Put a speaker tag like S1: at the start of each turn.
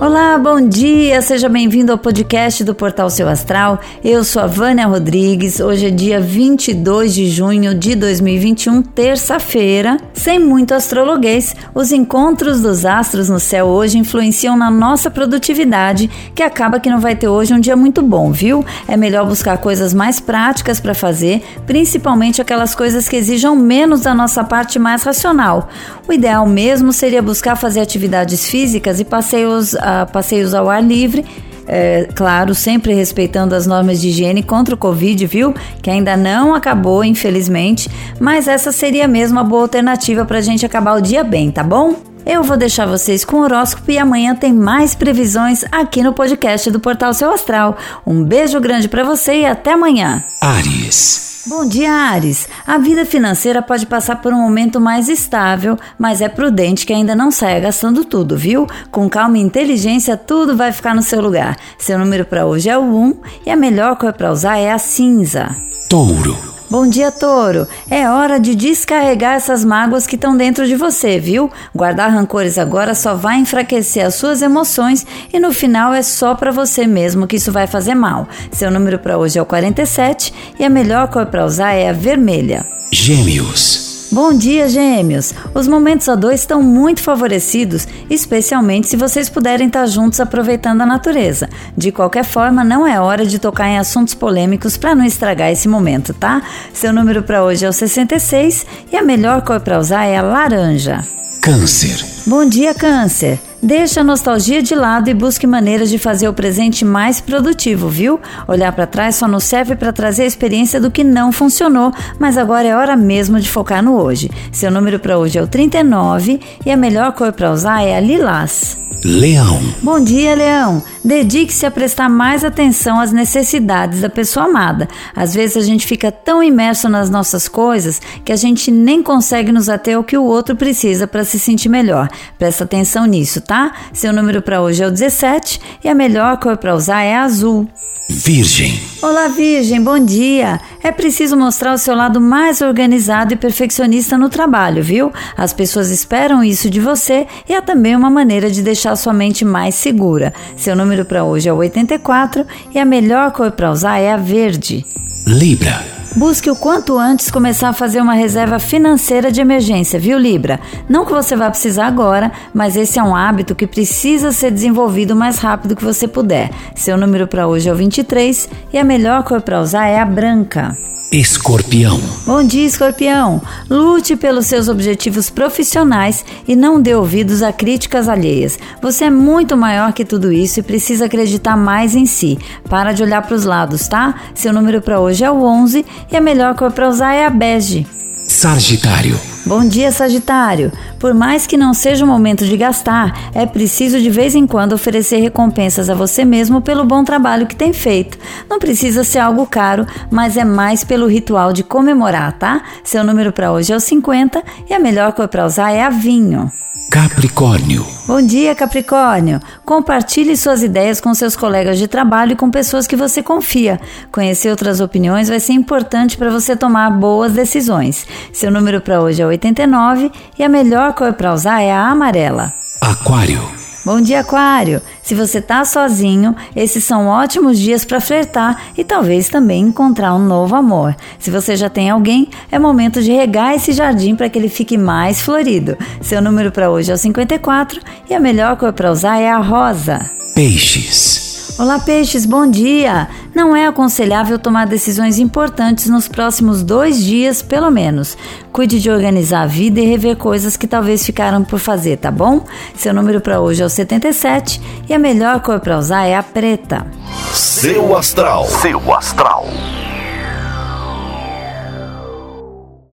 S1: Olá, bom dia, seja bem-vindo ao podcast do Portal Seu Astral. Eu sou a Vânia Rodrigues. Hoje é dia 22 de junho de 2021, terça-feira. Sem muito astrologuês, os encontros dos astros no céu hoje influenciam na nossa produtividade, que acaba que não vai ter hoje um dia muito bom, viu? É melhor buscar coisas mais práticas para fazer, principalmente aquelas coisas que exijam menos da nossa parte mais racional. O ideal mesmo seria buscar fazer atividades físicas e passeios a passeios ao ar livre. É, claro, sempre respeitando as normas de higiene contra o Covid, viu? Que ainda não acabou, infelizmente, mas essa seria mesmo a boa alternativa para a gente acabar o dia bem, tá bom? Eu vou deixar vocês com o horóscopo e amanhã tem mais previsões aqui no podcast do Portal Seu Astral. Um beijo grande para você e até amanhã.
S2: Ares.
S1: Bom dia, Ares. A vida financeira pode passar por um momento mais estável, mas é prudente que ainda não saia gastando tudo, viu? Com calma e inteligência, tudo vai ficar no seu lugar. Seu número para hoje é o 1 e a melhor cor para usar é a cinza.
S2: Touro.
S1: Bom dia, touro. É hora de descarregar essas mágoas que estão dentro de você, viu? Guardar rancores agora só vai enfraquecer as suas emoções e no final é só para você mesmo que isso vai fazer mal. Seu número para hoje é o 47 e a melhor cor para usar é a vermelha.
S2: Gêmeos.
S1: Bom dia, gêmeos! Os momentos a dois estão muito favorecidos, especialmente se vocês puderem estar juntos aproveitando a natureza. De qualquer forma, não é hora de tocar em assuntos polêmicos para não estragar esse momento, tá? Seu número para hoje é o 66 e a melhor cor para usar é a laranja.
S2: Câncer.
S1: Bom dia, Câncer! Deixe a nostalgia de lado e busque maneiras de fazer o presente mais produtivo, viu? Olhar para trás só nos serve para trazer a experiência do que não funcionou, mas agora é hora mesmo de focar no hoje. Seu número para hoje é o 39 e a melhor cor para usar é a lilás.
S2: Leão.
S1: Bom dia, Leão. Dedique-se a prestar mais atenção às necessidades da pessoa amada. Às vezes a gente fica tão imerso nas nossas coisas que a gente nem consegue nos ater ao que o outro precisa para se sentir melhor. Presta atenção nisso, tá? Seu número para hoje é o 17 e a melhor cor para usar é azul.
S2: Virgem.
S1: Olá, Virgem, bom dia. É preciso mostrar o seu lado mais organizado e perfeccionista no trabalho, viu? As pessoas esperam isso de você e é também uma maneira de deixar sua mente mais segura. Seu número para hoje é o 84 e a melhor cor para usar é a verde.
S2: Libra.
S1: Busque o quanto antes começar a fazer uma reserva financeira de emergência, viu, Libra? Não que você vá precisar agora, mas esse é um hábito que precisa ser desenvolvido o mais rápido que você puder. Seu número para hoje é o 23 e a melhor cor para usar é a branca.
S2: Escorpião.
S1: Bom dia, Escorpião. Lute pelos seus objetivos profissionais e não dê ouvidos a críticas alheias. Você é muito maior que tudo isso e precisa acreditar mais em si. Para de olhar para os lados, tá? Seu número para hoje é o 11 e a melhor cor para usar é a bege.
S2: Sagitário.
S1: Bom dia, Sagitário. Por mais que não seja o momento de gastar, é preciso de vez em quando oferecer recompensas a você mesmo pelo bom trabalho que tem feito. Não precisa ser algo caro, mas é mais pelo ritual de comemorar, tá? Seu número para hoje é o 50 e a melhor cor para usar é a vinho.
S2: Capricórnio.
S1: Bom dia, Capricórnio. Compartilhe suas ideias com seus colegas de trabalho e com pessoas que você confia. Conhecer outras opiniões vai ser importante para você tomar boas decisões. Seu número para hoje é 89 e a melhor cor para usar é a amarela.
S2: Aquário.
S1: Bom dia, Aquário! Se você tá sozinho, esses são ótimos dias para flertar e talvez também encontrar um novo amor. Se você já tem alguém, é momento de regar esse jardim para que ele fique mais florido. Seu número para hoje é o 54 e a melhor cor para usar é a rosa.
S2: Peixes.
S1: Olá, peixes, bom dia! Não é aconselhável tomar decisões importantes nos próximos dois dias, pelo menos. Cuide de organizar a vida e rever coisas que talvez ficaram por fazer, tá bom? Seu número para hoje é o 77 e a melhor cor para usar é a preta.
S2: Seu astral. Seu astral.